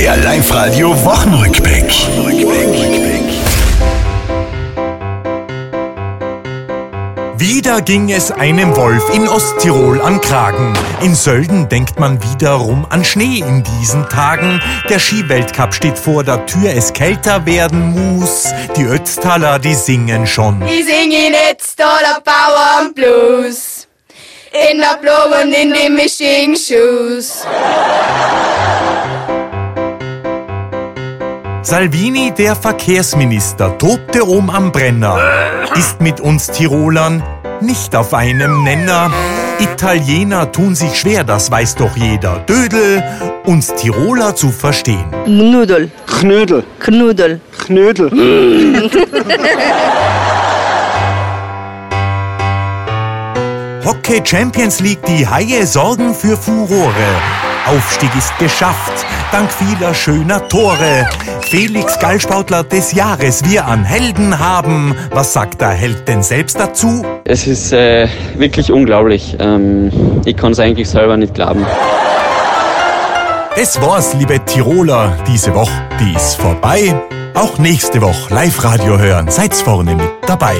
Der Live-Radio Wochenrückblick. Wieder ging es einem Wolf in Osttirol an Kragen. In Sölden denkt man wiederum an Schnee in diesen Tagen. Der Skiweltcup steht vor der Tür, es kälter werden muss. Die Ötztaler, die singen schon. Ich sing in Ötztaler Bauern Blues. In der Blume und in den Shoes. Salvini, der Verkehrsminister, tobte oben am Brenner, ist mit uns Tirolern nicht auf einem Nenner. Italiener tun sich schwer, das weiß doch jeder. Dödel, uns Tiroler zu verstehen. Knudel, Knödel, Knudel. Knödel. Hockey Champions League, die Haie sorgen für Furore. Aufstieg ist geschafft, dank vieler schöner Tore. Felix Gallsportler des Jahres, wir an Helden haben. Was sagt der Held denn selbst dazu? Es ist äh, wirklich unglaublich. Ähm, ich kann es eigentlich selber nicht glauben. Das war's, liebe Tiroler, diese Woche, die ist vorbei. Auch nächste Woche Live-Radio hören, seid's vorne mit dabei.